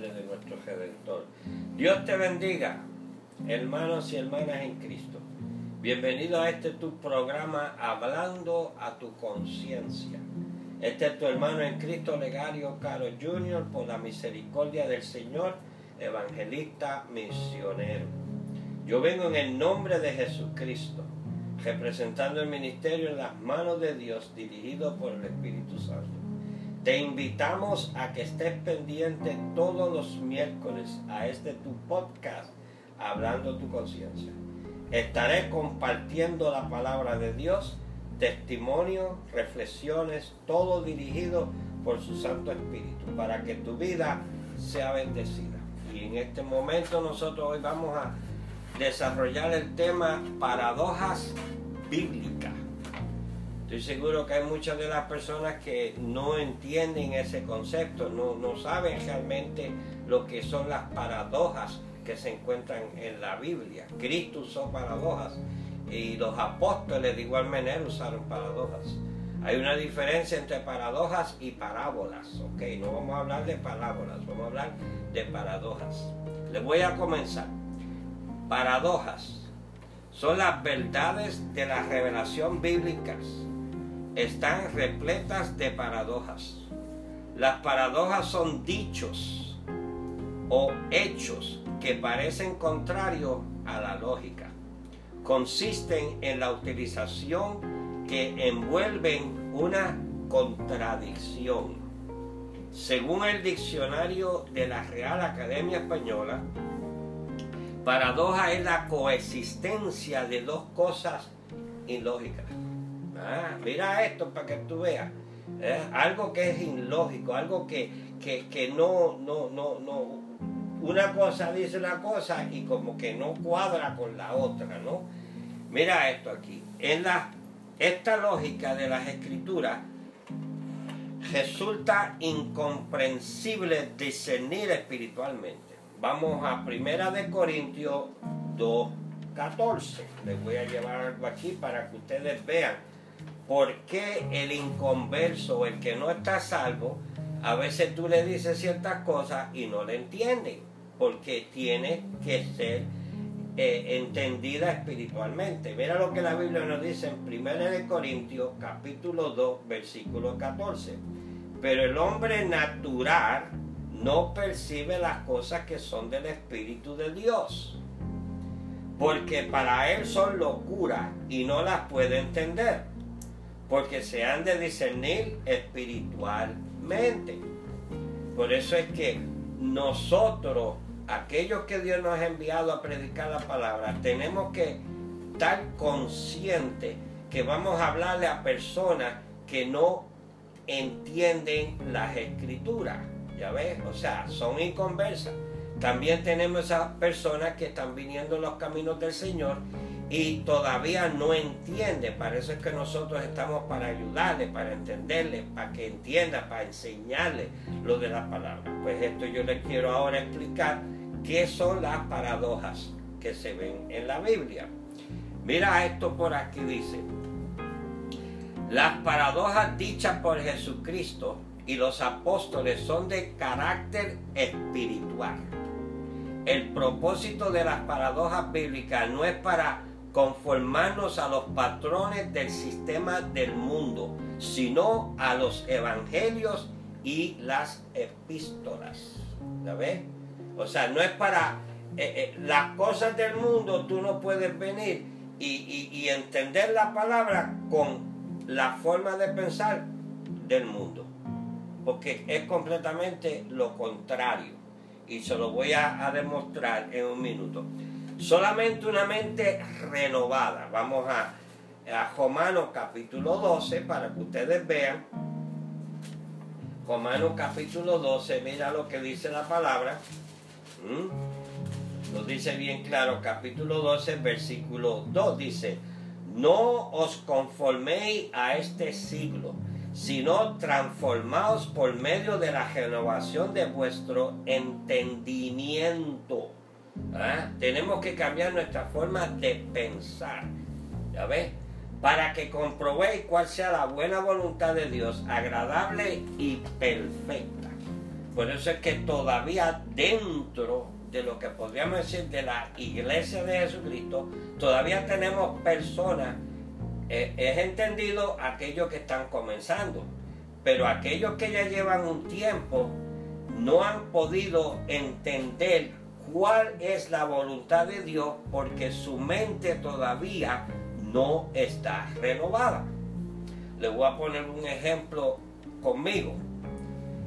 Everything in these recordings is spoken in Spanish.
de nuestro Redentor. Dios te bendiga, hermanos y hermanas en Cristo. Bienvenido a este tu programa Hablando a tu conciencia. Este es tu hermano en Cristo, Legario Caro Jr., por la misericordia del Señor, evangelista misionero. Yo vengo en el nombre de Jesucristo, representando el ministerio en las manos de Dios, dirigido por el Espíritu Santo. Te invitamos a que estés pendiente todos los miércoles a este tu podcast, Hablando tu conciencia. Estaré compartiendo la palabra de Dios, testimonio, reflexiones, todo dirigido por su Santo Espíritu, para que tu vida sea bendecida. Y en este momento nosotros hoy vamos a desarrollar el tema paradojas bíblicas. Estoy seguro que hay muchas de las personas que no entienden ese concepto, no, no saben realmente lo que son las paradojas que se encuentran en la Biblia. Cristo usó paradojas y los apóstoles de igual manera usaron paradojas. Hay una diferencia entre paradojas y parábolas, ¿ok? No vamos a hablar de parábolas, vamos a hablar de paradojas. Les voy a comenzar. Paradojas son las verdades de la revelación bíblicas. Están repletas de paradojas. Las paradojas son dichos o hechos que parecen contrarios a la lógica. Consisten en la utilización que envuelven una contradicción. Según el diccionario de la Real Academia Española, paradoja es la coexistencia de dos cosas ilógicas. Ah, mira esto para que tú veas. ¿eh? Algo que es ilógico, algo que, que, que no, no, no, no, una cosa dice una cosa y como que no cuadra con la otra, ¿no? Mira esto aquí. En la, esta lógica de las escrituras resulta incomprensible discernir espiritualmente. Vamos a Primera de Corintios 2.14. Les voy a llevar algo aquí para que ustedes vean por qué el inconverso, el que no está salvo, a veces tú le dices ciertas cosas y no le entienden porque tiene que ser eh, entendida espiritualmente. Mira lo que la Biblia nos dice en 1 de Corintios capítulo 2 versículo 14. Pero el hombre natural no percibe las cosas que son del Espíritu de Dios, porque para él son locura y no las puede entender, porque se han de discernir espiritualmente. Por eso es que nosotros aquellos que Dios nos ha enviado a predicar la palabra, tenemos que estar conscientes que vamos a hablarle a personas que no entienden las escrituras. Ya ves, o sea, son inconversas. También tenemos esas personas que están viniendo en los caminos del Señor y todavía no entienden. Para eso es que nosotros estamos para ayudarles, para entenderles, para que entiendan, para enseñarles lo de la palabra. Pues esto yo les quiero ahora explicar qué son las paradojas que se ven en la Biblia. Mira esto por aquí dice. Las paradojas dichas por Jesucristo y los apóstoles son de carácter espiritual. El propósito de las paradojas bíblicas no es para conformarnos a los patrones del sistema del mundo, sino a los evangelios y las epístolas. ¿La ves? O sea, no es para eh, eh, las cosas del mundo, tú no puedes venir y, entender la palabra con la forma de pensar del mundo. Porque es completamente lo contrario. Y se lo voy a, demostrar en un minuto. Solamente una mente renovada. Vamos a, a Romanos capítulo 12 para que ustedes vean. Romanos capítulo 12, mira lo que dice la palabra. ¿Mm? Nos dice bien claro, capítulo 12, versículo 2 dice, no os conforméis a este siglo, sino transformaos por medio de la renovación de vuestro entendimiento. ¿Ah? Tenemos que cambiar nuestra forma de pensar. ¿Ya ves? Para que comprobéis cuál sea la buena voluntad de Dios, agradable y perfecta. Por eso es que todavía dentro de lo que podríamos decir de la iglesia de Jesucristo, todavía tenemos personas, eh, es entendido aquellos que están comenzando, pero aquellos que ya llevan un tiempo no han podido entender cuál es la voluntad de Dios porque su mente todavía no está renovada. Le voy a poner un ejemplo conmigo.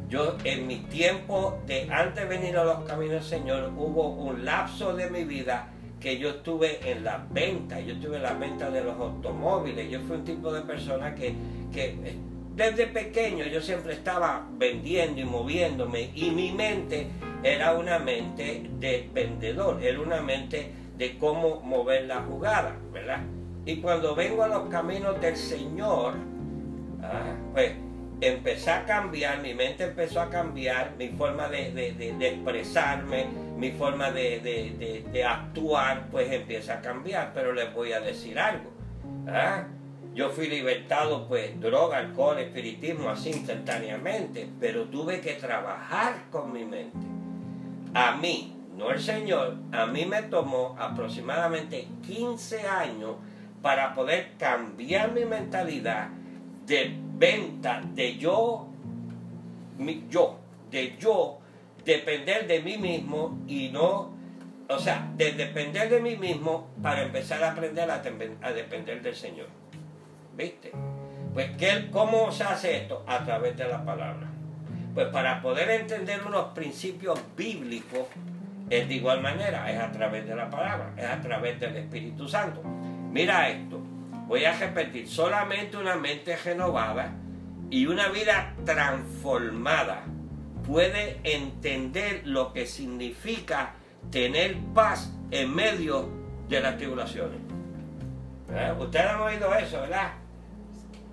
Yo en mi tiempo de antes de venir a los caminos del Señor hubo un lapso de mi vida que yo estuve en la venta, yo estuve en la venta de los automóviles, yo fui un tipo de persona que, que desde pequeño yo siempre estaba vendiendo y moviéndome y mi mente era una mente de vendedor, era una mente de cómo mover la jugada, ¿verdad? Y cuando vengo a los caminos del Señor, ah, pues empecé a cambiar, mi mente empezó a cambiar, mi forma de, expresarme, mi forma de, actuar, pues empieza a cambiar. Pero les voy a decir algo. ¿ah? Yo fui libertado, pues, droga, alcohol, espiritismo, así instantáneamente, pero tuve que trabajar con mi mente. A mí, no el Señor, a mí me tomó aproximadamente 15 años para poder cambiar mi mentalidad de venta de yo, yo, de yo depender de mí mismo y no, o sea, de depender de mí mismo para empezar a aprender a, depender del Señor. ¿Viste? Pues, ¿qué, ¿cómo se hace esto? A través de la palabra. Pues para poder entender unos principios bíblicos, es de igual manera, es a través de la palabra, es a través del Espíritu Santo. Mira esto, voy a repetir, solamente una mente renovada y una vida transformada puede entender lo que significa tener paz en medio de las tribulaciones. ¿Eh? Ustedes han oído eso, ¿verdad?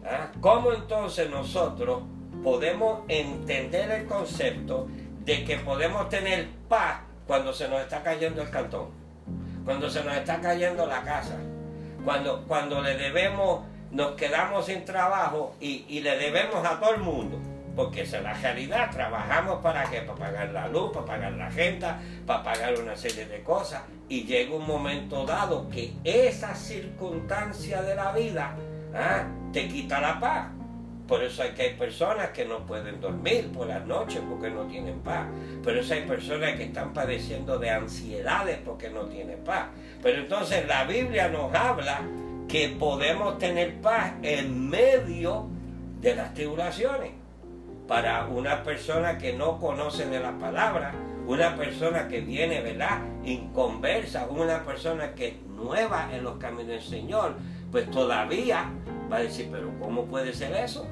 ¿Eh? ¿Cómo entonces nosotros podemos entender el concepto de que podemos tener paz cuando se nos está cayendo el cantón? Cuando se nos está cayendo la casa, cuando, cuando le debemos, nos quedamos sin trabajo y, le debemos a todo el mundo. Porque esa es la realidad. Trabajamos para qué? Para pagar la luz, para pagar la renta, para pagar una serie de cosas. Y llega un momento dado que esa circunstancia de la vida ¿ah? Te quita la paz. Por eso hay que hay personas que no pueden dormir por las noches porque no tienen paz. Por eso hay personas que están padeciendo de ansiedades porque no tienen paz. Pero entonces la Biblia nos habla que podemos tener paz en medio de las tribulaciones. Para una persona que no conoce de la palabra, una persona que viene, ¿verdad? Inconversa, una persona que es nueva en los caminos del Señor, pues todavía a decir, pero ¿cómo puede ser eso?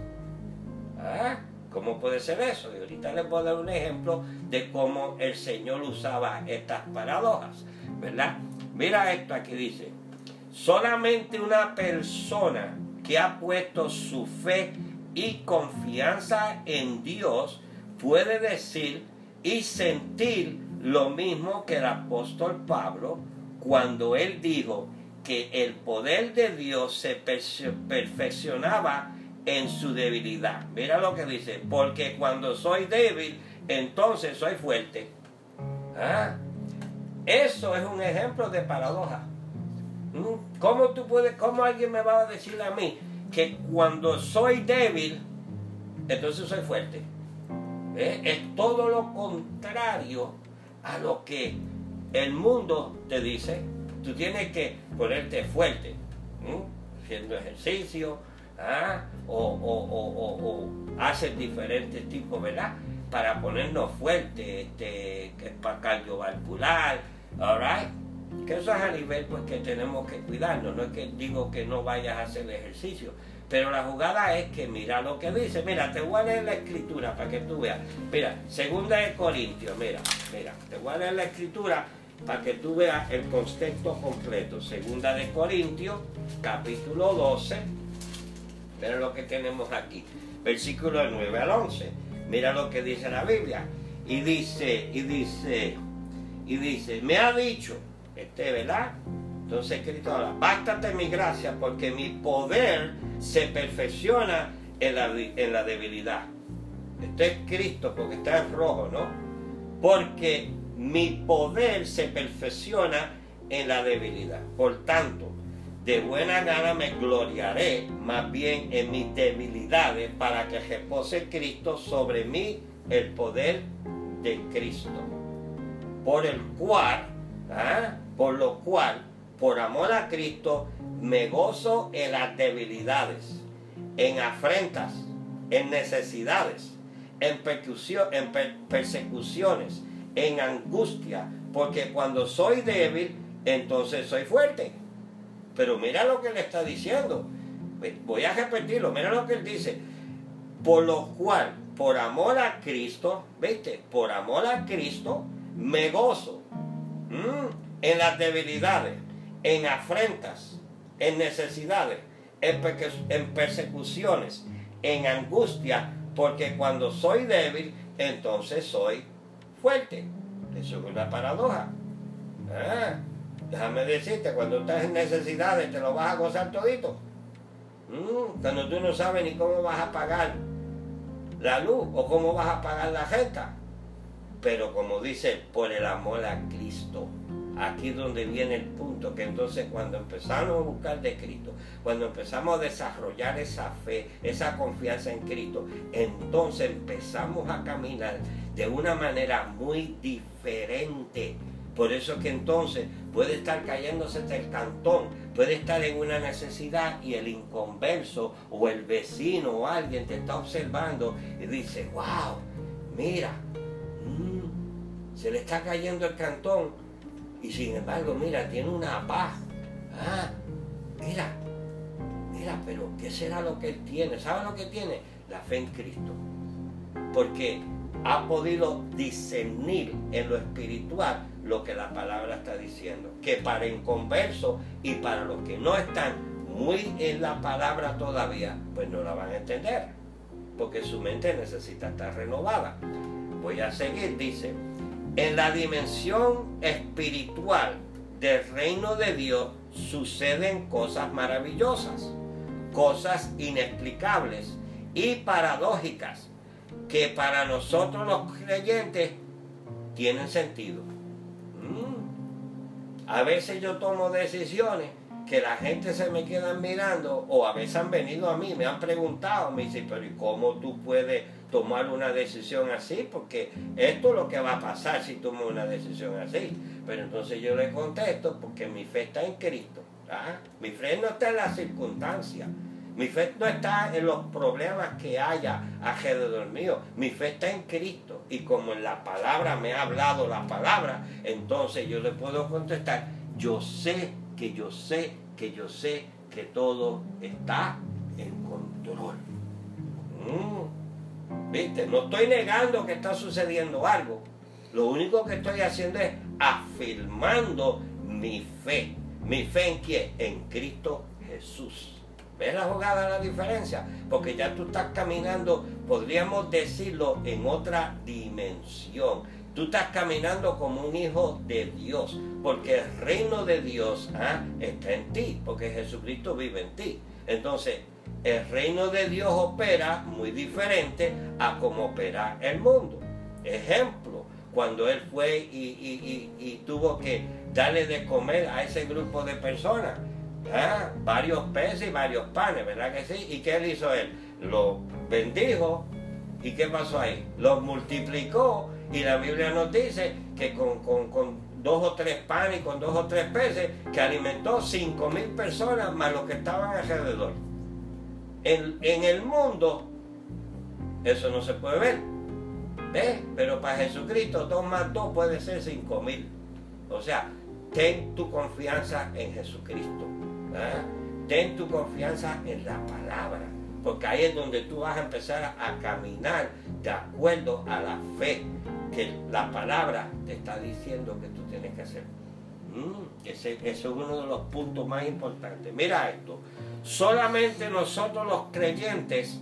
¿Ah? ¿Cómo puede ser eso? Y ahorita les voy a dar un ejemplo de cómo el Señor usaba estas paradojas, ¿verdad? Mira esto aquí dice, solamente una persona que ha puesto su fe y confianza en Dios puede decir y sentir lo mismo que el apóstol Pablo cuando él dijo que el poder de Dios se perfeccionaba en su debilidad. Mira lo que dice, porque cuando soy débil, entonces soy fuerte. ¿Ah? Eso es un ejemplo de paradoja. ¿Mm? ¿Cómo tú puedes, cómo alguien me va a decir a mí que cuando soy débil, entonces soy fuerte? Es todo lo contrario a lo que el mundo te dice. Tú tienes que ponerte fuerte, haciendo ejercicio, ¿ah? o, hacer diferentes tipos, ¿verdad? Para ponernos fuertes, este, para cardiovascular, alright? Que eso es a nivel pues que tenemos que cuidarnos, no es que digo que no vayas a hacer ejercicio, pero la jugada es que mira lo que dice, mira, te voy a leer la escritura para que tú veas. Mira, segunda de Corintios, mira, mira, te voy a leer la escritura para que tú veas el contexto completo. Segunda de Corintios, capítulo 12, mira lo que tenemos aquí, versículo 9 al 11. Mira lo que dice la Biblia. Y dice, y dice, y dice, me ha dicho, este, ¿verdad? Entonces escrito ahora, bástate mi gracia porque mi poder se perfecciona en la, en la debilidad. Esto es Cristo porque está en rojo, ¿no? Porque mi poder se perfecciona en la debilidad. Por tanto, de buena gana me gloriaré más bien en mis debilidades para que repose Cristo sobre mí el poder de Cristo. Por el cual, ¿ah? por lo cual, por amor a Cristo, me gozo en las debilidades, en afrentas, en necesidades, en, en persecuciones, en angustia, porque cuando soy débil, entonces soy fuerte. Pero mira lo que le está diciendo. Voy a repetirlo, mira lo que él dice. Por lo cual, por amor a Cristo, ¿viste? Por amor a Cristo, me gozo en las debilidades, en afrentas, en necesidades, en persecuciones, en angustia, porque cuando soy débil, entonces soy fuerte. Eso es una paradoja. Ah, déjame decirte, cuando estás en necesidades te lo vas a gozar todito. Mm, cuando tú no sabes ni cómo vas a pagar la luz o cómo vas a pagar la renta. Pero como dice, por el amor a Cristo. Aquí es donde viene el punto, que entonces cuando empezamos a buscar de Cristo, cuando empezamos a desarrollar esa fe, esa confianza en Cristo, entonces empezamos a caminar de una manera muy diferente. Por eso que entonces puede estar cayéndose el cantón, puede estar en una necesidad y el inconverso o el vecino o alguien te está observando y dice, wow, mira, mm, se le está cayendo el cantón y sin embargo, mira, tiene una paz. Ah, mira, mira, pero ¿qué será lo que él tiene? ¿Sabe lo que tiene? La fe en Cristo. Porque ha podido discernir en lo espiritual lo que la palabra está diciendo. Que para inconversos y para los que no están muy en la palabra todavía, pues no la van a entender. Porque su mente necesita estar renovada. Voy a seguir, dice. En la dimensión espiritual del reino de Dios suceden cosas maravillosas, cosas inexplicables y paradójicas que para nosotros los creyentes tienen sentido. Mm. A veces yo tomo decisiones que la gente se me queda mirando o a veces han venido a mí, me han preguntado, me dicen, pero ¿y cómo tú puedes tomar una decisión así, porque esto es lo que va a pasar si tomo una decisión así. Pero entonces yo le contesto porque mi fe está en Cristo. Mi fe no está en las circunstancias. Mi fe no está en los problemas que haya alrededor mío. Mi fe está en Cristo. Y como en la palabra me ha hablado la palabra, entonces yo le puedo contestar, yo sé que yo sé que yo sé que todo está en control. Mm. ¿Viste? No estoy negando que está sucediendo algo. Lo único que estoy haciendo es afirmando mi fe. ¿Mi fe en quién? En Cristo Jesús. ¿Ves la jugada, la diferencia? Porque ya tú estás caminando, podríamos decirlo, en otra dimensión. Tú estás caminando como un hijo de Dios, porque el reino de Dios ¿ah? está en ti, porque Jesucristo vive en ti. Entonces, el reino de Dios opera muy diferente a como opera el mundo. Ejemplo, cuando él fue y, tuvo que darle de comer a ese grupo de personas, varios peces y varios panes, ¿verdad que sí? ¿Y qué él hizo él? Lo bendijo y ¿qué pasó ahí? Los multiplicó y la Biblia nos dice que con, con dos o tres panes y con dos o tres peces, que alimentó cinco mil personas más los que estaban alrededor. En, el mundo eso no se puede ver. ¿Ves? Pero para Jesucristo 2 más 2 puede ser 5 mil. O sea, ten tu confianza en Jesucristo. ¿Ah? Ten tu confianza en la palabra. Porque ahí es donde tú vas a empezar a, caminar de acuerdo a la fe que la palabra te está diciendo que tú tienes que hacer. Mm, ese, es uno de los puntos más importantes. Mira esto. Solamente nosotros los creyentes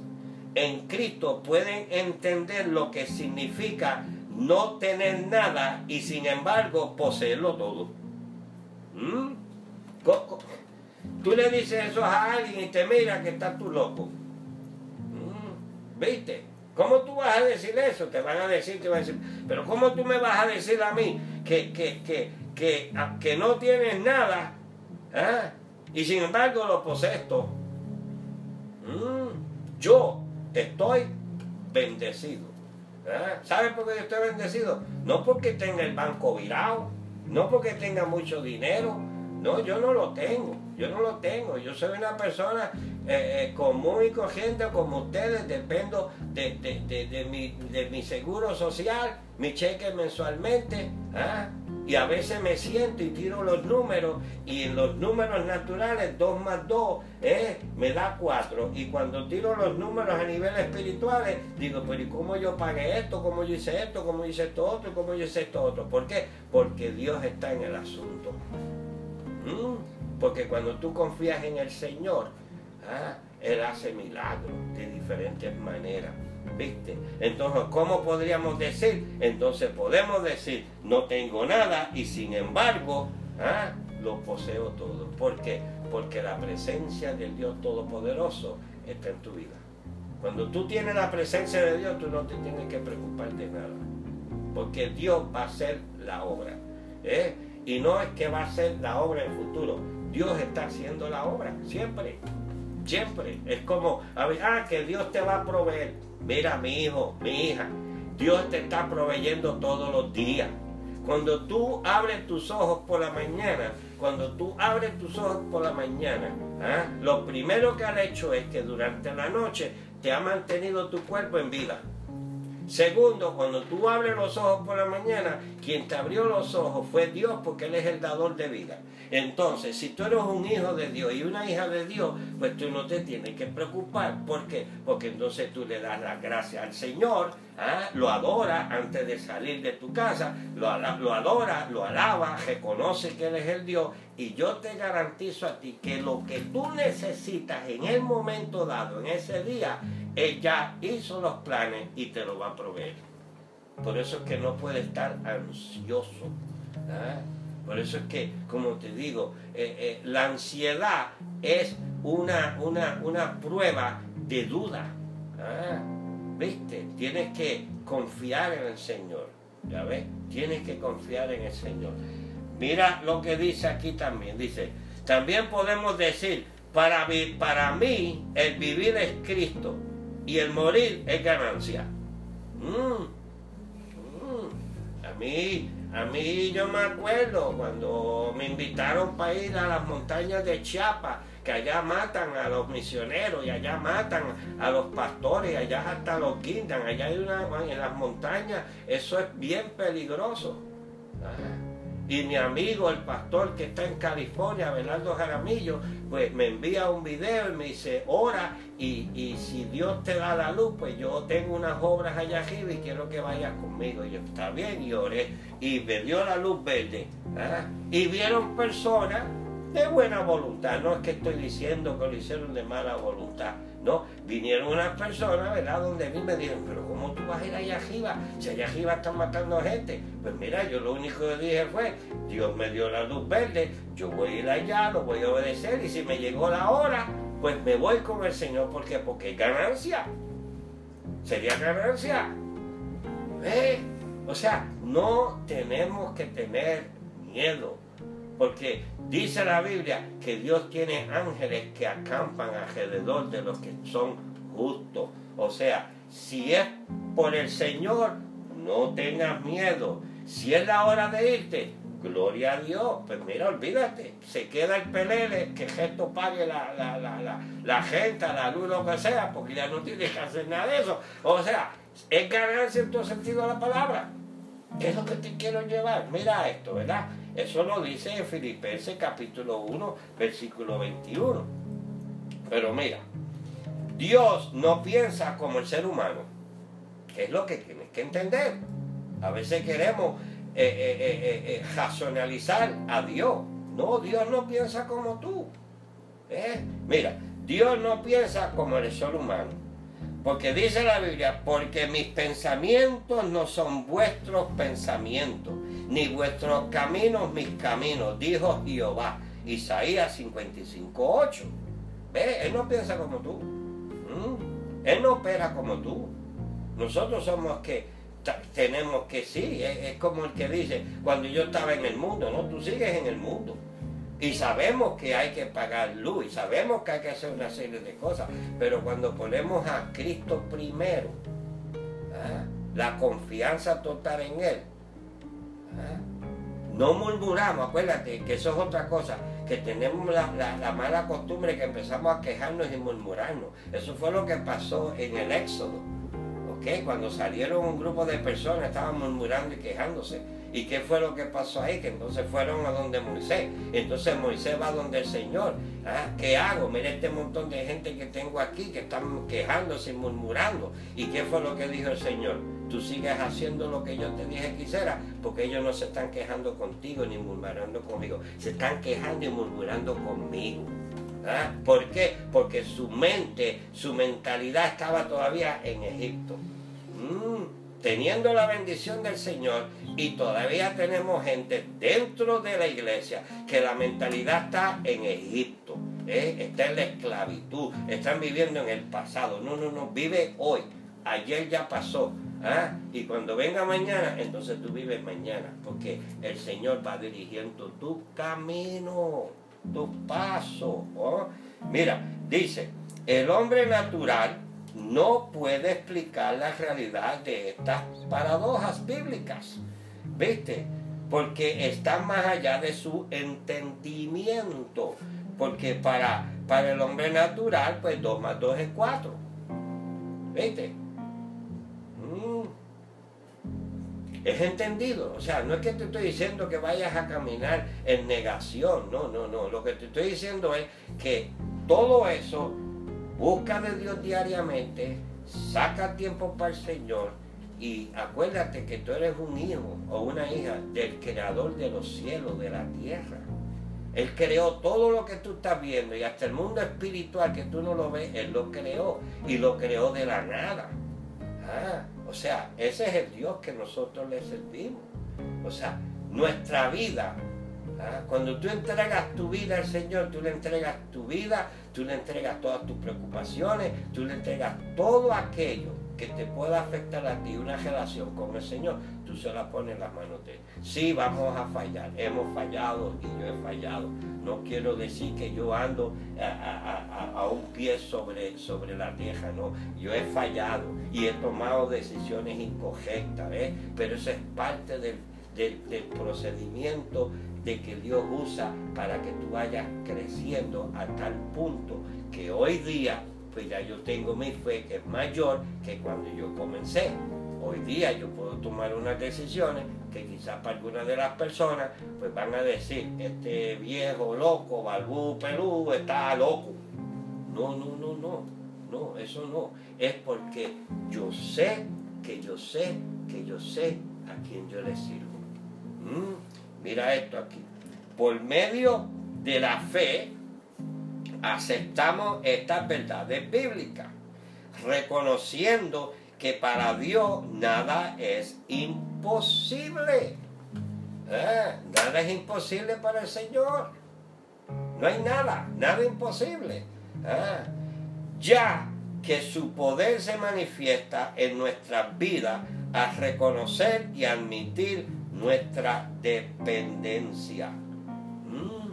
en Cristo pueden entender lo que significa no tener nada y sin embargo poseerlo todo. ¿Mm? Tú le dices eso a alguien y te mira que estás tú loco. ¿Mm? ¿Viste? ¿Cómo tú vas a decir eso? Te van a decir, te van a decir, pero ¿cómo tú me vas a decir a mí que, que, que, que, que no tienes nada ¿ah? y sin embargo lo posees todo? Mm, yo estoy bendecido. ¿ah? ¿Sabes por qué yo estoy bendecido? No porque tenga el banco virado, no porque tenga mucho dinero, no, yo no lo tengo, yo no lo tengo, yo soy una persona eh, eh, común y corriente como ustedes, dependo de, de, mi, de, mi, seguro social, mi cheque mensualmente, ¿ah? y a veces me siento y tiro los números, y en los números naturales 2 más 2 eh, me da 4, y cuando tiro los números a nivel espirituales, digo, pero ¿y cómo yo pagué esto? ¿Cómo yo hice esto? ¿Cómo hice esto otro? ¿Cómo yo hice esto otro? ¿Por qué? Porque Dios está en el asunto. ¿Mm? Porque cuando tú confías en el Señor, Ah, él hace milagros de diferentes maneras. ¿Viste? Entonces, ¿cómo podríamos decir? Entonces podemos decir, no tengo nada y sin embargo, ¿ah? lo poseo todo. ¿Por qué? Porque la presencia del Dios Todopoderoso está en tu vida. Cuando tú tienes la presencia de Dios, tú no te tienes que preocupar de nada. Porque Dios va a hacer la obra. ¿eh? Y no es que va a hacer la obra en el futuro. Dios está haciendo la obra, siempre. Siempre. Es como, ah, que Dios te va a proveer. Mira, mi hijo, mi hija, Dios te está proveyendo todos los días. Cuando tú abres tus ojos por la mañana, cuando tú abres tus ojos por la mañana, ¿ah? lo primero que ha hecho es que durante la noche te ha mantenido tu cuerpo en vida. Segundo, cuando tú abres los ojos por la mañana, quien te abrió los ojos fue Dios porque Él es el dador de vida. Entonces, si tú eres un hijo de Dios y una hija de Dios, pues tú no te tienes que preocupar. ¿Por qué? Porque entonces tú le das las gracias al Señor, ¿ah? lo adora antes de salir de tu casa, lo, lo adora, lo alaba, reconoce que Él es el Dios. Y yo te garantizo a ti que lo que tú necesitas en el momento dado, en ese día, ella hizo los planes y te lo va a proveer. Por eso es que no puede estar ansioso. Por eso es que, como te digo, eh, eh, la ansiedad es una, una, una prueba de duda. ¿Viste? Tienes que confiar en el Señor. ¿Ya ves? Tienes que confiar en el Señor. Mira lo que dice aquí también. Dice, también podemos decir, para para mí el vivir es Cristo y el morir es ganancia. Mm. Mm. A mí, a mí yo me acuerdo cuando me invitaron para ir a las montañas de Chiapas, que allá matan a los misioneros y allá matan a los pastores, allá hasta los guindan, allá hay una, en las montañas, eso es bien peligroso. Ah. Y mi amigo, el pastor que está en California, Bernardo Jaramillo, pues me envía un video y me dice, ora y, si Dios te da la luz, pues yo tengo unas obras allá arriba y quiero que vayas conmigo. Y yo, está bien, y oré. Y me dio la luz verde. Y vieron personas de buena voluntad. No es que estoy diciendo que lo hicieron de mala voluntad. No, vinieron unas personas, ¿verdad? Donde a mí me dijeron, pero ¿cómo tú vas a ir allá arriba? Si allá arriba están matando gente. Pues mira, yo lo único que dije fue, Dios me dio la luz verde, yo voy a ir allá, lo voy a obedecer y si me llegó la hora, pues me voy con el Señor. ¿Por qué? Porque es ganancia. Sería ganancia. ¿Eh? O sea, no tenemos que tener miedo. Porque dice la Biblia que Dios tiene ángeles que acampan alrededor de los que son justos. O sea, si es por el Señor, no tengas miedo. Si es la hora de irte, gloria a Dios. Pues mira, olvídate, se queda el pelele, que gesto pague la, la, la, la, gente, la luz, lo que sea, porque ya no tienes que hacer nada de eso. O sea, es ganancia en todo sentido la palabra. ¿Qué es lo que te quiero llevar? Mira esto, ¿verdad? Eso lo dice en Filipenses capítulo 1, versículo 21. Pero mira, Dios no piensa como el ser humano. ¿Qué es lo que tienes que entender? A veces queremos eh, eh, eh, racionalizar a Dios. No, Dios no piensa como tú. Mira, Dios no piensa como el ser humano. Porque dice la Biblia, porque mis pensamientos no son vuestros pensamientos, ni vuestros caminos mis caminos, dijo Jehová. Isaías 55.8. ¿Ve? Él no piensa como tú. ¿Mm? Él no opera como tú. Nosotros somos que tenemos que sí, es, como el que dice, cuando yo estaba en el mundo, no, tú sigues en el mundo. Y sabemos que hay que pagar luz, y sabemos que hay que hacer una serie de cosas, pero cuando ponemos a Cristo primero, ¿ah? la confianza total en Él, no murmuramos, acuérdate que eso es otra cosa, que tenemos la, la, mala costumbre que empezamos a quejarnos y murmurarnos. Eso fue lo que pasó en el Éxodo. ¿ok? Cuando salieron un grupo de personas estaban murmurando y quejándose. ¿Y qué fue lo que pasó ahí? Que entonces fueron a donde Moisés. Entonces Moisés va donde el Señor. ¿Ah? ¿Qué hago? Mira este montón de gente que tengo aquí que están quejándose y murmurando. ¿Y qué fue lo que dijo el Señor? Tú sigues haciendo lo que yo te dije que hiciera, porque ellos no se están quejando contigo ni murmurando conmigo. Se están quejando y murmurando conmigo. ¿Ah? ¿Por qué? Porque su mente, su mentalidad estaba todavía en Egipto. Mm teniendo la bendición del Señor y todavía tenemos gente dentro de la iglesia que la mentalidad está en Egipto, ¿eh? está en la esclavitud, están viviendo en el pasado. No, no, no, vive hoy. Ayer ya pasó. ¿ah? Y cuando venga mañana, entonces tú vives mañana, porque el Señor va dirigiendo tu camino, tu paso. ¿oh? Mira, dice, el hombre natural no puede explicar la realidad de estas paradojas bíblicas. ¿Viste? Porque están más allá de su entendimiento. Porque para, para el hombre natural, pues 2 más 2 es 4. ¿Viste? Mm. Es entendido. O sea, no es que te estoy diciendo que vayas a caminar en negación. No, no, no. Lo que te estoy diciendo es que todo eso Busca de Dios diariamente, saca tiempo para el Señor y acuérdate que tú eres un hijo o una hija del creador de los cielos, de la tierra. Él creó todo lo que tú estás viendo y hasta el mundo espiritual que tú no lo ves, Él lo creó y lo creó de la nada. Ah, o sea, ese es el Dios que nosotros le servimos. O sea, nuestra vida ¿Ah? Cuando tú entregas tu vida al Señor, tú le entregas tu vida, tú le entregas todas tus preocupaciones, tú le entregas todo aquello que te pueda afectar a ti, una relación con el Señor, tú se la pones en las manos de Él. Sí, vamos a fallar, hemos fallado y yo he fallado. No quiero decir que yo ando a, un pie sobre, sobre la tierra, no. Yo he fallado y he tomado decisiones incorrectas, ¿ves? Pero eso es parte del, del procedimiento de que Dios usa para que tú vayas creciendo a tal punto que hoy día, pues ya yo tengo mi fe que es mayor que cuando yo comencé. Hoy día yo puedo tomar unas decisiones que quizás para algunas de las personas pues van a decir, este viejo loco, balbú, pelú, está loco. No, no, no, no, no, eso no. Es porque yo sé que yo sé que yo sé a quién yo le sirvo. ¿Mm? Mira esto aquí. Por medio de la fe aceptamos estas verdades bíblicas, reconociendo que para Dios nada es imposible. ¿Eh? Nada es imposible para el Señor. No hay nada, nada imposible. ¿Eh? Ya que su poder se manifiesta en nuestras vidas al reconocer y admitir nuestra dependencia. Mm.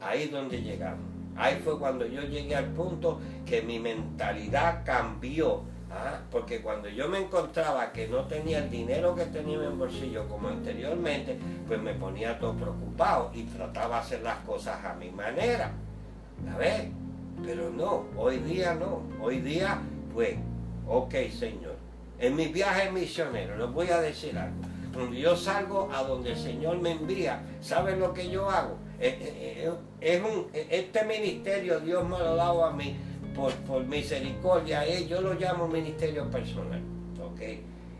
Ahí es donde llegamos. Ahí fue cuando yo llegué al punto que mi mentalidad cambió. ¿ah? Porque cuando yo me encontraba que no tenía el dinero que tenía en mi bolsillo como anteriormente, pues me ponía todo preocupado y trataba de hacer las cosas a mi manera. ¿La ves? Pero no, hoy día no. Hoy día, pues, ok, Señor. En mi viaje misionero, les voy a decir algo cuando yo salgo a donde el Señor me envía, ¿saben lo que yo hago? Eh, eh, eh, es un, este ministerio Dios me lo ha dado a mí por, por misericordia, yo lo llamo ministerio personal. ¿ok?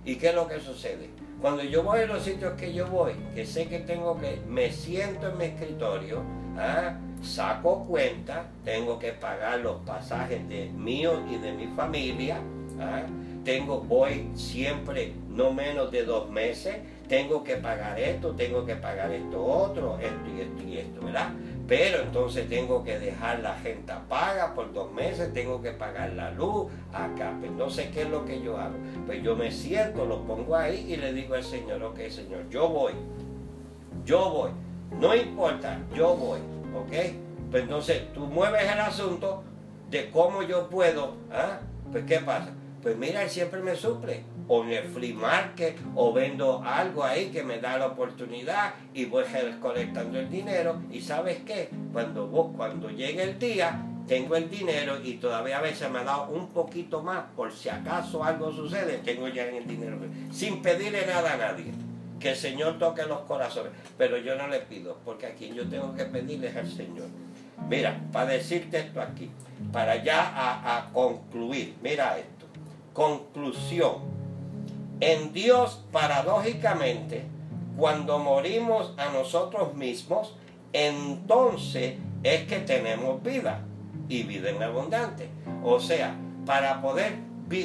¿Y qué es lo que sucede? Cuando yo voy a los sitios que yo voy, que sé que tengo que, me siento en mi escritorio, ¿ah? saco cuenta, tengo que pagar los pasajes de mío y de mi familia, ¿ah? tengo, voy siempre no menos de dos meses, tengo que pagar esto, tengo que pagar esto otro, esto y esto y esto, ¿verdad? pero entonces tengo que dejar la gente paga por dos meses, tengo que pagar la luz acá, pues no sé qué es lo que yo hago. Pues yo me siento, lo pongo ahí y le digo al Señor, ok Señor, yo voy, yo voy, no importa, yo voy, ok. Pues entonces tú mueves el asunto de cómo yo puedo, ¿ah? pues ¿qué pasa? Pues mira, Él siempre me suple o en el free market o vendo algo ahí que me da la oportunidad y voy recolectando el dinero. Y sabes qué, cuando, cuando llegue el día tengo el dinero y todavía a veces me ha dado un poquito más por si acaso algo sucede, tengo ya el dinero. Sin pedirle nada a nadie. Que el Señor toque los corazones, pero yo no le pido, porque a quien yo tengo que pedirle es al Señor. Mira, para decirte esto aquí, para ya a concluir, mira esto, conclusión en Dios, paradójicamente, cuando morimos a nosotros mismos, entonces es que tenemos vida y vida en abundante. O sea, para poder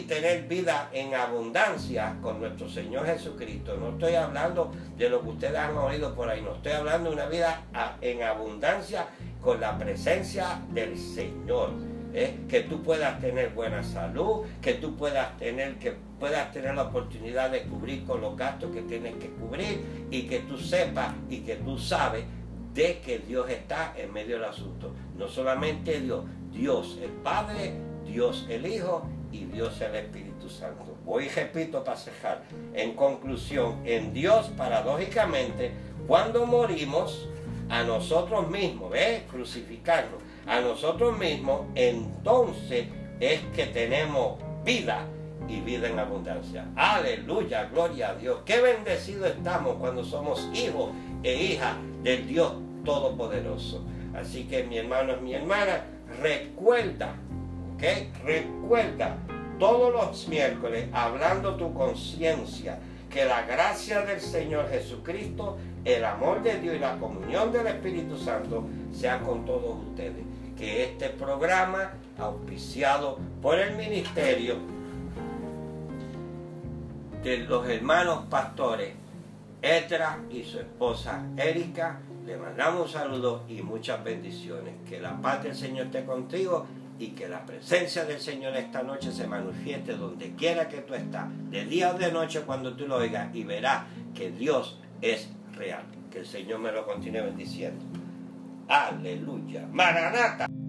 tener vida en abundancia con nuestro Señor Jesucristo, no estoy hablando de lo que ustedes han oído por ahí, no estoy hablando de una vida en abundancia con la presencia del Señor ¿eh? que tú puedas tener buena salud, que tú puedas tener, que puedas tener la oportunidad de cubrir con los gastos que tienes que cubrir y que tú sepas y que tú sabes de que Dios está en medio del asunto. No solamente Dios, Dios el Padre, Dios el Hijo y Dios el Espíritu Santo. Hoy repito para cejar. En conclusión, en Dios, paradójicamente, cuando morimos a nosotros mismos, ¿ves? Crucificarnos a nosotros mismos, entonces es que tenemos vida y vida en abundancia. Aleluya, gloria a Dios. Qué bendecido estamos cuando somos hijos e hijas del Dios Todopoderoso. Así que mi hermano y mi hermana, recuerda, ¿ok? Recuerda todos los miércoles hablando tu conciencia que la gracia del Señor Jesucristo, el amor de Dios y la comunión del Espíritu Santo sean con todos ustedes. Que este programa, auspiciado por el ministerio de los hermanos pastores Etra y su esposa Erika, le mandamos un saludo y muchas bendiciones. Que la paz del Señor esté contigo y que la presencia del Señor esta noche se manifieste donde quiera que tú estás, de día o de noche cuando tú lo oigas y verás que Dios es real. Que el Señor me lo continúe bendiciendo. Aleluya. Maranata.